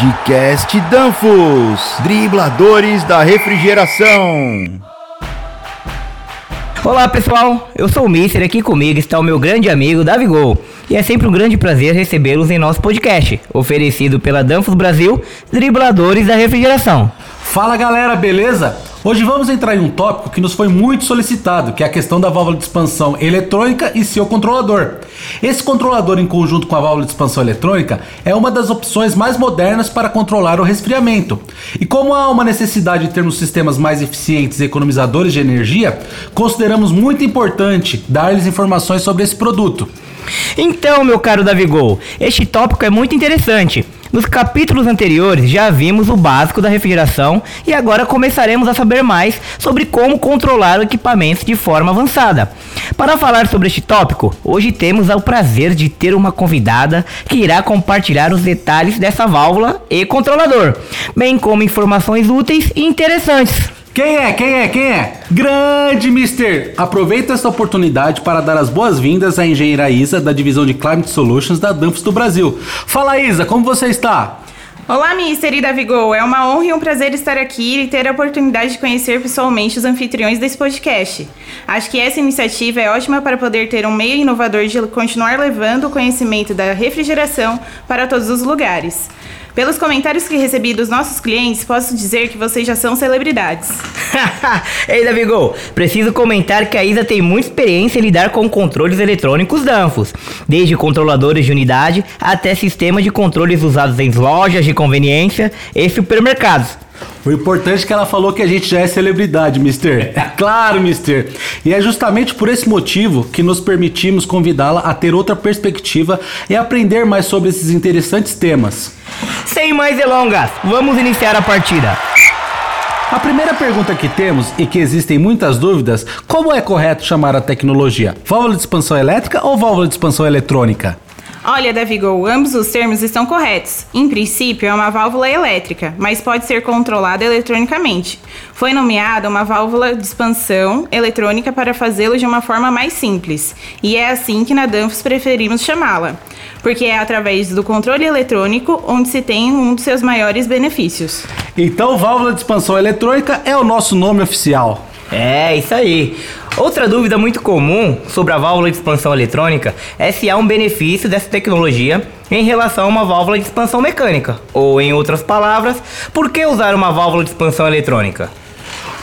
Podcast Danfos, dribladores da refrigeração. Olá pessoal, eu sou o Mister e aqui comigo está o meu grande amigo Davi Gol. E é sempre um grande prazer recebê-los em nosso podcast, oferecido pela Danfos Brasil, dribladores da refrigeração. Fala galera, beleza? Hoje vamos entrar em um tópico que nos foi muito solicitado, que é a questão da válvula de expansão eletrônica e seu controlador. Esse controlador em conjunto com a válvula de expansão eletrônica é uma das opções mais modernas para controlar o resfriamento. E como há uma necessidade de termos sistemas mais eficientes e economizadores de energia, consideramos muito importante dar-lhes informações sobre esse produto. Então, meu caro Davigol, este tópico é muito interessante. Nos capítulos anteriores já vimos o básico da refrigeração e agora começaremos a saber mais sobre como controlar o equipamento de forma avançada. Para falar sobre este tópico, hoje temos o prazer de ter uma convidada que irá compartilhar os detalhes dessa válvula e controlador, bem como informações úteis e interessantes. Quem é? Quem é? Quem é? Grande Mister! Aproveita esta oportunidade para dar as boas-vindas à engenheira Isa da divisão de Climate Solutions da Danfoss do Brasil. Fala Isa, como você está? Olá, Mister e Davigol. É uma honra e um prazer estar aqui e ter a oportunidade de conhecer pessoalmente os anfitriões desse podcast. Acho que essa iniciativa é ótima para poder ter um meio inovador de continuar levando o conhecimento da refrigeração para todos os lugares. Pelos comentários que recebi dos nossos clientes, posso dizer que vocês já são celebridades. Ei, Davigol, preciso comentar que a Isa tem muita experiência em lidar com controles eletrônicos Danfoss, desde controladores de unidade até sistemas de controles usados em lojas de conveniência e supermercados. O importante é que ela falou que a gente já é celebridade, Mister. É claro, Mister. E é justamente por esse motivo que nos permitimos convidá-la a ter outra perspectiva e aprender mais sobre esses interessantes temas. Sem mais delongas, vamos iniciar a partida. A primeira pergunta que temos e que existem muitas dúvidas, como é correto chamar a tecnologia? Válvula de expansão elétrica ou válvula de expansão eletrônica? Olha, Davigol, ambos os termos estão corretos. Em princípio, é uma válvula elétrica, mas pode ser controlada eletronicamente. Foi nomeada uma válvula de expansão eletrônica para fazê-lo de uma forma mais simples, e é assim que na Danfoss preferimos chamá-la, porque é através do controle eletrônico onde se tem um dos seus maiores benefícios. Então, válvula de expansão eletrônica é o nosso nome oficial. É, isso aí. Outra dúvida muito comum sobre a válvula de expansão eletrônica é se há um benefício dessa tecnologia em relação a uma válvula de expansão mecânica. Ou, em outras palavras, por que usar uma válvula de expansão eletrônica?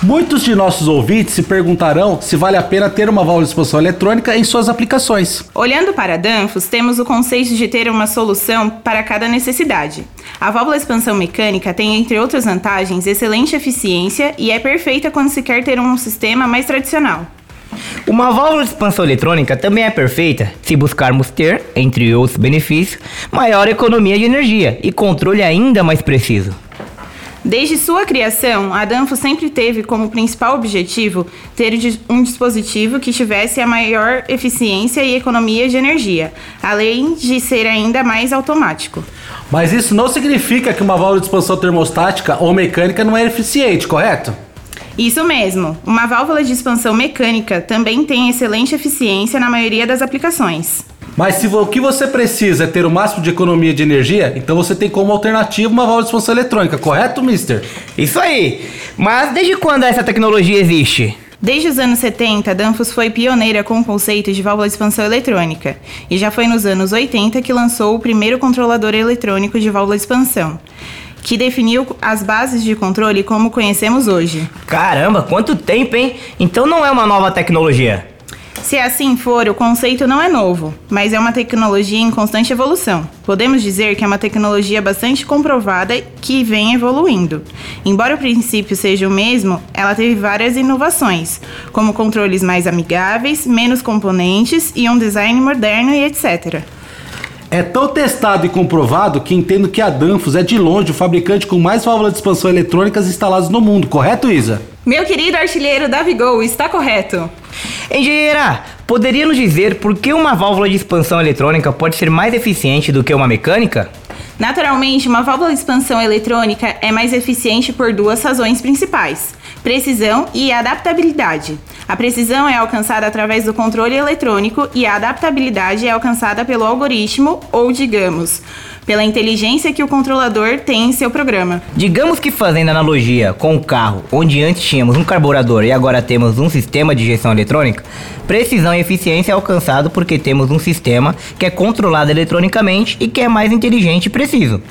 Muitos de nossos ouvintes se perguntarão se vale a pena ter uma válvula de expansão eletrônica em suas aplicações. Olhando para a Danfoss, temos o conceito de ter uma solução para cada necessidade. A válvula de expansão mecânica tem, entre outras vantagens, excelente eficiência e é perfeita quando se quer ter um sistema mais tradicional. Uma válvula de expansão eletrônica também é perfeita se buscarmos ter, entre outros benefícios, maior economia de energia e controle ainda mais preciso. Desde sua criação, a Danfoss sempre teve como principal objetivo ter um dispositivo que tivesse a maior eficiência e economia de energia, além de ser ainda mais automático. Mas isso não significa que uma válvula de expansão termostática ou mecânica não é eficiente, correto? Isso mesmo. Uma válvula de expansão mecânica também tem excelente eficiência na maioria das aplicações. Mas se o que você precisa é ter o máximo de economia de energia, então você tem como alternativa uma válvula de expansão eletrônica, correto, mister? Isso aí. Mas desde quando essa tecnologia existe? Desde os anos 70, a Danfoss foi pioneira com o conceito de válvula de expansão eletrônica, e já foi nos anos 80 que lançou o primeiro controlador eletrônico de válvula de expansão, que definiu as bases de controle como conhecemos hoje. Caramba, quanto tempo, hein? Então não é uma nova tecnologia. Se assim for, o conceito não é novo, mas é uma tecnologia em constante evolução. Podemos dizer que é uma tecnologia bastante comprovada que vem evoluindo. Embora o princípio seja o mesmo, ela teve várias inovações, como controles mais amigáveis, menos componentes e um design moderno e etc. É tão testado e comprovado que entendo que a Danfoss é de longe o fabricante com mais válvulas de expansão eletrônicas instaladas no mundo, correto, Isa? Meu querido artilheiro Davigol, está correto. Engenheira, poderia nos dizer por que uma válvula de expansão eletrônica pode ser mais eficiente do que uma mecânica? Naturalmente, uma válvula de expansão eletrônica é mais eficiente por duas razões principais. Precisão e adaptabilidade. A precisão é alcançada através do controle eletrônico e a adaptabilidade é alcançada pelo algoritmo ou, digamos, pela inteligência que o controlador tem em seu programa. Digamos que fazendo analogia com o carro, onde antes tínhamos um carburador e agora temos um sistema de gestão eletrônica, precisão e eficiência é alcançado porque temos um sistema que é controlado eletronicamente e que é mais inteligente e preciso.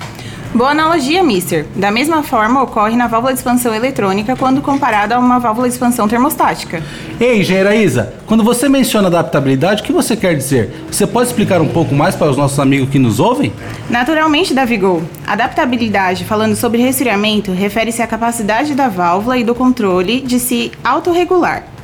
Boa analogia, Mister. Da mesma forma ocorre na válvula de expansão eletrônica quando comparada a uma válvula de expansão termostática. Ei, engenheira Isa, quando você menciona adaptabilidade, o que você quer dizer? Você pode explicar um pouco mais para os nossos amigos que nos ouvem? Naturalmente, Davigol. Adaptabilidade, falando sobre resfriamento, refere-se à capacidade da válvula e do controle de se autorregular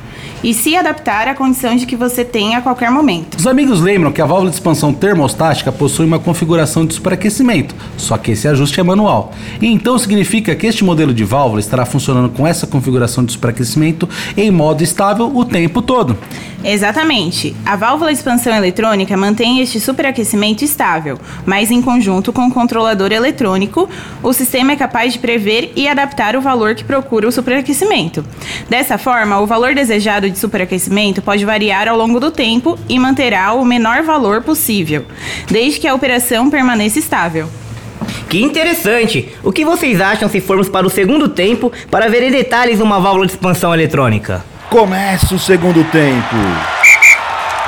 e se adaptar à condição de que você tem a qualquer momento. Os amigos lembram que a válvula de expansão termostática possui uma configuração de superaquecimento, só que esse ajuste é manual. E então significa que este modelo de válvula estará funcionando com essa configuração de superaquecimento em modo estável o tempo todo. Exatamente. A válvula de expansão eletrônica mantém este superaquecimento estável, mas em conjunto com o controlador eletrônico, o sistema é capaz de prever e adaptar o valor que procura o superaquecimento. Dessa forma, o valor desejado de superaquecimento pode variar ao longo do tempo e manterá o menor valor possível, desde que a operação permaneça estável. Que interessante! O que vocês acham se formos para o segundo tempo para ver em detalhes uma válvula de expansão eletrônica? Começa o segundo tempo.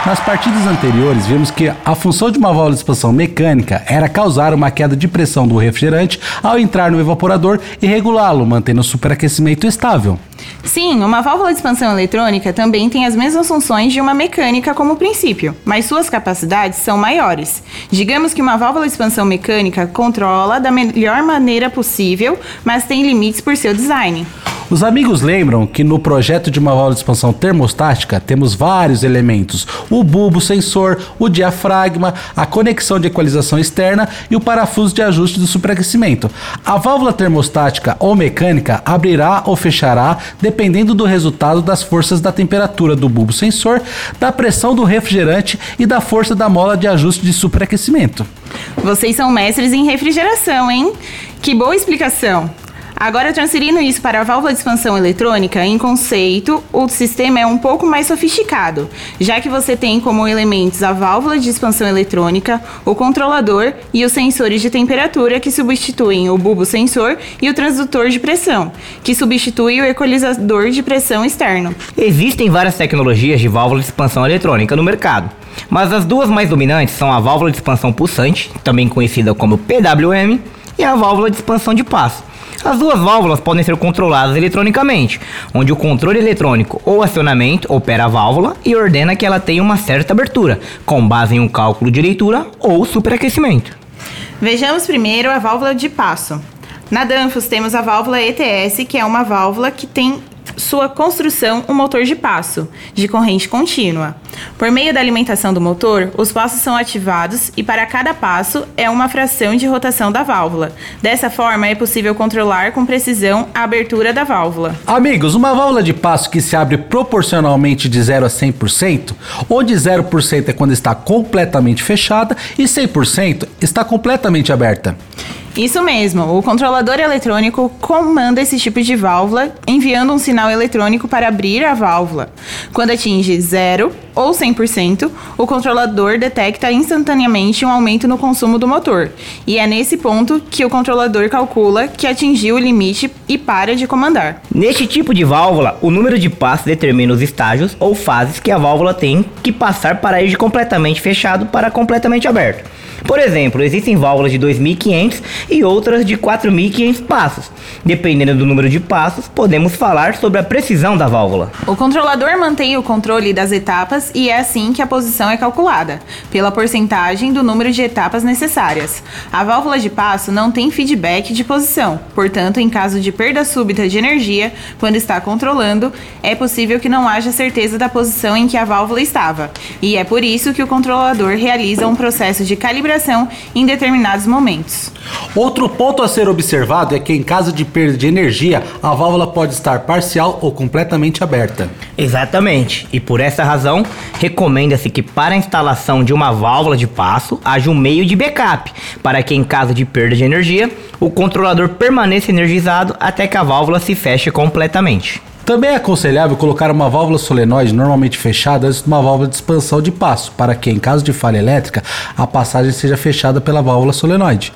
Nas partidas anteriores, vimos que a função de uma válvula de expansão mecânica era causar uma queda de pressão do refrigerante ao entrar no evaporador e regulá-lo, mantendo o superaquecimento estável. Sim, uma válvula de expansão eletrônica também tem as mesmas funções de uma mecânica como princípio, mas suas capacidades são maiores. Digamos que uma válvula de expansão mecânica controla da melhor maneira possível, mas tem limites por seu design. Os amigos lembram que no projeto de uma válvula de expansão termostática temos vários elementos: o bulbo sensor, o diafragma, a conexão de equalização externa e o parafuso de ajuste do superaquecimento. A válvula termostática ou mecânica abrirá ou fechará dependendo do resultado das forças da temperatura do bulbo sensor, da pressão do refrigerante e da força da mola de ajuste de superaquecimento. Vocês são mestres em refrigeração, hein? Que boa explicação! Agora, transferindo isso para a válvula de expansão eletrônica, em conceito, o sistema é um pouco mais sofisticado, já que você tem como elementos a válvula de expansão eletrônica, o controlador e os sensores de temperatura, que substituem o bulbo sensor, e o transdutor de pressão, que substitui o equalizador de pressão externo. Existem várias tecnologias de válvula de expansão eletrônica no mercado, mas as duas mais dominantes são a válvula de expansão pulsante, também conhecida como PWM, e a válvula de expansão de passo as duas válvulas podem ser controladas eletronicamente, onde o controle eletrônico ou acionamento opera a válvula e ordena que ela tenha uma certa abertura, com base em um cálculo de leitura ou superaquecimento. Vejamos primeiro a válvula de passo. Na Danfoss temos a válvula ETS, que é uma válvula que tem sua construção um motor de passo, de corrente contínua. Por meio da alimentação do motor, os passos são ativados e para cada passo é uma fração de rotação da válvula. Dessa forma, é possível controlar com precisão a abertura da válvula. Amigos, uma válvula de passo que se abre proporcionalmente de 0 a 100%, onde 0% é quando está completamente fechada e 100% está completamente aberta. Isso mesmo, o controlador eletrônico comanda esse tipo de válvula enviando um sinal eletrônico para abrir a válvula. Quando atinge zero ou 100%, o controlador detecta instantaneamente um aumento no consumo do motor. E é nesse ponto que o controlador calcula que atingiu o limite e para de comandar. Neste tipo de válvula, o número de passos determina os estágios ou fases que a válvula tem que passar para ir de completamente fechado para completamente aberto. Por exemplo, existem válvulas de 2.500 e outras de 4.500 passos. Dependendo do número de passos, podemos falar sobre a precisão da válvula. O controlador mantém o controle das etapas e é assim que a posição é calculada, pela porcentagem do número de etapas necessárias. A válvula de passo não tem feedback de posição, portanto, em caso de perda súbita de energia, quando está controlando, é possível que não haja certeza da posição em que a válvula estava. E é por isso que o controlador realiza um processo de calibração em determinados momentos. Outro ponto a ser observado é que em caso de perda de energia, a válvula pode estar parcial ou completamente aberta. Exatamente. E por essa razão, recomenda-se que para a instalação de uma válvula de passo haja um meio de backup, para que em caso de perda de energia, o controlador permaneça energizado até que a válvula se feche completamente. Também é aconselhável colocar uma válvula solenoide normalmente fechada antes de uma válvula de expansão de passo, para que, em caso de falha elétrica, a passagem seja fechada pela válvula solenoide.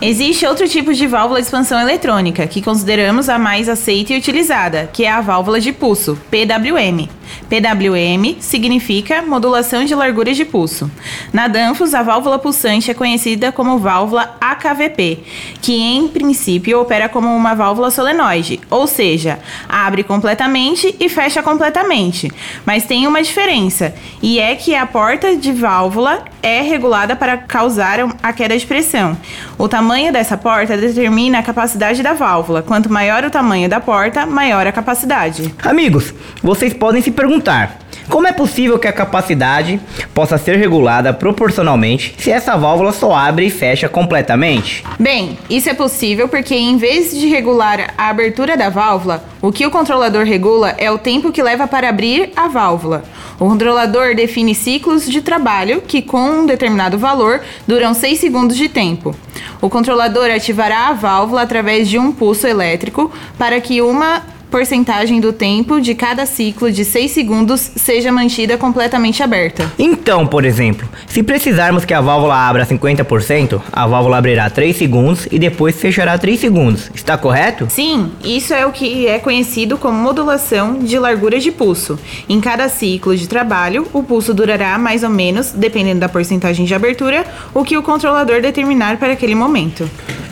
Existe outro tipo de válvula de expansão eletrônica, que consideramos a mais aceita e utilizada, que é a válvula de pulso, PWM. PWM significa modulação de largura de pulso. Na Danfoss, a válvula pulsante é conhecida como válvula AKVP, que em princípio opera como uma válvula solenoide, ou seja, abre completamente e fecha completamente. Mas tem uma diferença, e é que a porta de válvula é regulada para causar a queda de pressão. O tamanho dessa porta determina a capacidade da válvula. Quanto maior o tamanho da porta, maior a capacidade. Amigos, vocês podem se perguntar: como é possível que a capacidade possa ser regulada proporcionalmente se essa válvula só abre e fecha completamente? Bem, isso é possível porque em vez de regular a abertura da válvula, o que o controlador regula é o tempo que leva para abrir a válvula. O controlador define ciclos de trabalho que, com um determinado valor, duram 6 segundos de tempo. O controlador ativará a válvula através de um pulso elétrico para que uma porcentagem do tempo de cada ciclo de 6 segundos seja mantida completamente aberta. Então, por exemplo, se precisarmos que a válvula abra 50%, a válvula abrirá 3 segundos e depois fechará 3 segundos. Está correto? Sim, isso é o que é conhecido como modulação de largura de pulso. Em cada ciclo de trabalho, o pulso durará mais ou menos, dependendo da porcentagem de abertura, o que o controlador determinar para aquele momento.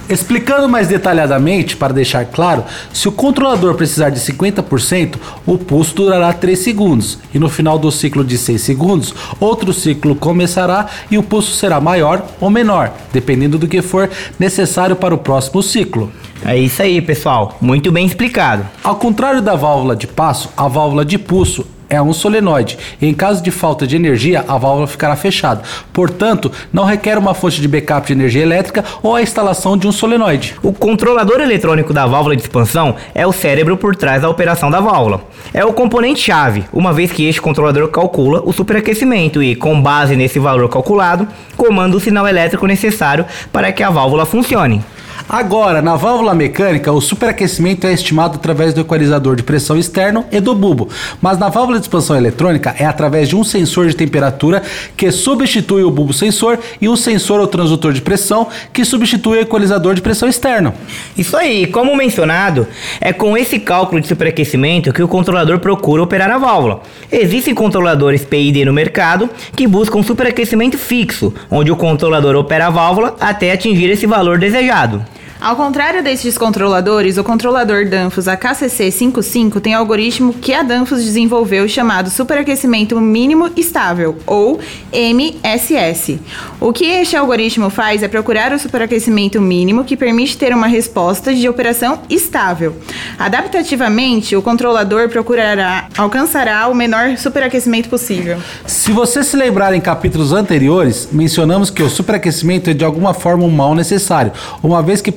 Explicando mais detalhadamente, para deixar claro, se o controlador precisar de 50%, o pulso durará 3 segundos, e no final do ciclo de 6 segundos, outro ciclo começará e o pulso será maior ou menor, dependendo do que for necessário para o próximo ciclo. É isso aí, pessoal. Muito bem explicado. Ao contrário da válvula de passo, a válvula de pulso é um solenoide. Em caso de falta de energia, a válvula ficará fechada. Portanto, não requer uma fonte de backup de energia elétrica ou a instalação de um solenoide. O controlador eletrônico da válvula de expansão é o cérebro por trás da operação da válvula. É o componente-chave, uma vez que este controlador calcula o superaquecimento e, com base nesse valor calculado, comanda o sinal elétrico necessário para que a válvula funcione. Agora, na válvula mecânica, o superaquecimento é estimado através do equalizador de pressão externo e do bulbo, mas na válvula de expansão eletrônica é através de um sensor de temperatura que substitui o bulbo sensor e um sensor ou transdutor de pressão que substitui o equalizador de pressão externo. Isso aí, como mencionado, é com esse cálculo de superaquecimento que o controlador procura operar a válvula. Existem controladores PID no mercado que buscam superaquecimento fixo, onde o controlador opera a válvula até atingir esse valor desejado. Ao contrário desses controladores, o controlador Danfoss AKCC55 tem algoritmo que a Danfoss desenvolveu chamado superaquecimento mínimo estável, ou MSS. O que este algoritmo faz é procurar o superaquecimento mínimo que permite ter uma resposta de operação estável. Adaptativamente, o controlador procurará alcançará o menor superaquecimento possível. Se você se lembrar em capítulos anteriores, mencionamos que o superaquecimento é de alguma forma um mal necessário, uma vez que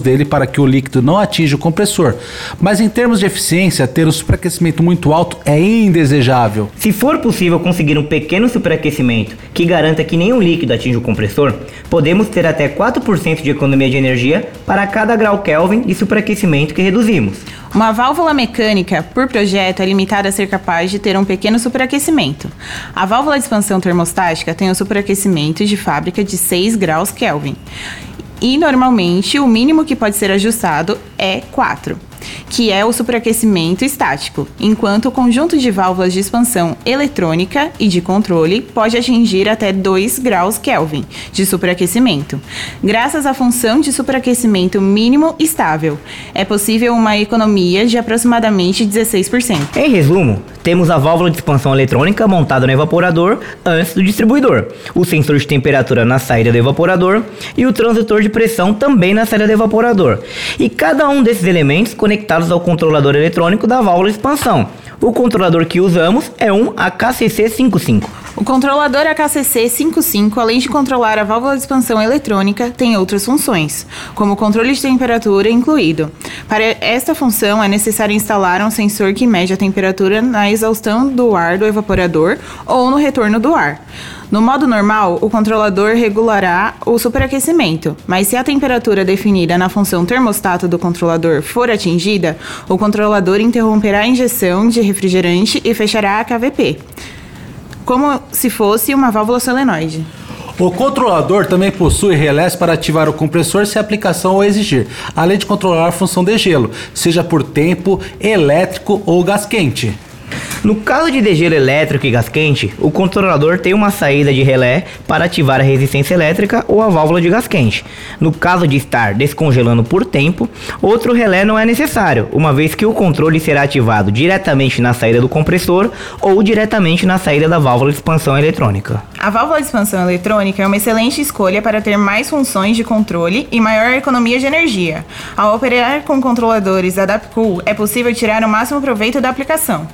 dele para que o líquido não atinja o compressor. Mas em termos de eficiência, ter um superaquecimento muito alto é indesejável. Se for possível conseguir um pequeno superaquecimento que garanta que nenhum líquido atinja o compressor, podemos ter até 4% de economia de energia para cada grau Kelvin de superaquecimento que reduzimos. Uma válvula mecânica, por projeto, é limitada a ser capaz de ter um pequeno superaquecimento. A válvula de expansão termostática tem um superaquecimento de fábrica de 6 graus Kelvin. E normalmente o mínimo que pode ser ajustado é 4, que é o superaquecimento estático, enquanto o conjunto de válvulas de expansão eletrônica e de controle pode atingir até 2 graus Kelvin de superaquecimento. Graças à função de superaquecimento mínimo estável, é possível uma economia de aproximadamente 16%. Em resumo, temos a válvula de expansão eletrônica montada no evaporador antes do distribuidor, o sensor de temperatura na saída do evaporador e o transdutor de pressão também na saída do evaporador. E cada um desses elementos conectados ao controlador eletrônico da válvula expansão. O controlador que usamos é um AKCC55. O controlador AKCC 55, além de controlar a válvula de expansão eletrônica, tem outras funções, como controle de temperatura incluído. Para esta função, é necessário instalar um sensor que mede a temperatura na exaustão do ar do evaporador ou no retorno do ar. No modo normal, o controlador regulará o superaquecimento, mas se a temperatura definida na função termostato do controlador for atingida, o controlador interromperá a injeção de refrigerante e fechará a KVP como se fosse uma válvula solenoide. O controlador também possui relés para ativar o compressor se a aplicação o exigir, além de controlar a função de gelo, seja por tempo, elétrico ou gás quente. No caso de degelo elétrico e gás quente, o controlador tem uma saída de relé para ativar a resistência elétrica ou a válvula de gás quente. No caso de estar descongelando por tempo, outro relé não é necessário, uma vez que o controle será ativado diretamente na saída do compressor ou diretamente na saída da válvula de expansão eletrônica. A válvula de expansão eletrônica é uma excelente escolha para ter mais funções de controle e maior economia de energia. Ao operar com controladores AdaptCool, é possível tirar o máximo proveito da aplicação.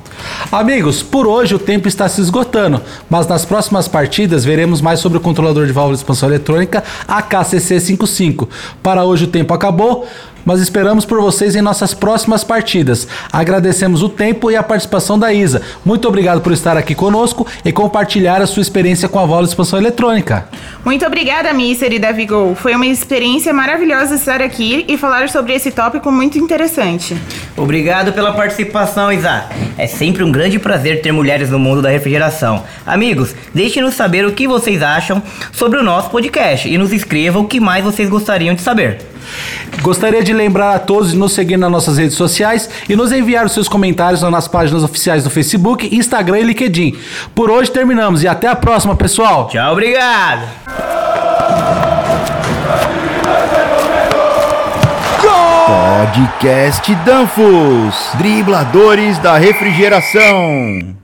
Amigos, por hoje o tempo está se esgotando, mas nas próximas partidas veremos mais sobre o controlador de válvula de expansão eletrônica AKCC55. Para hoje o tempo acabou mas esperamos por vocês em nossas próximas partidas. Agradecemos o tempo e a participação da Isa. Muito obrigado por estar aqui conosco e compartilhar a sua experiência com a válvula de expansão eletrônica. Muito obrigada, Mister e Davi Gol. Foi uma experiência maravilhosa estar aqui e falar sobre esse tópico muito interessante. Obrigado pela participação, Isa. É sempre um grande prazer ter mulheres no mundo da refrigeração. Amigos, deixem-nos saber o que vocês acham sobre o nosso podcast e nos escrevam o que mais vocês gostariam de saber. Gostaria de lembrar a todos de nos seguir nas nossas redes sociais e nos enviar os seus comentários nas páginas oficiais do Facebook, Instagram e LinkedIn. Por hoje terminamos e até a próxima, pessoal. Tchau, obrigado. Podcast Danfos, dribladores da refrigeração.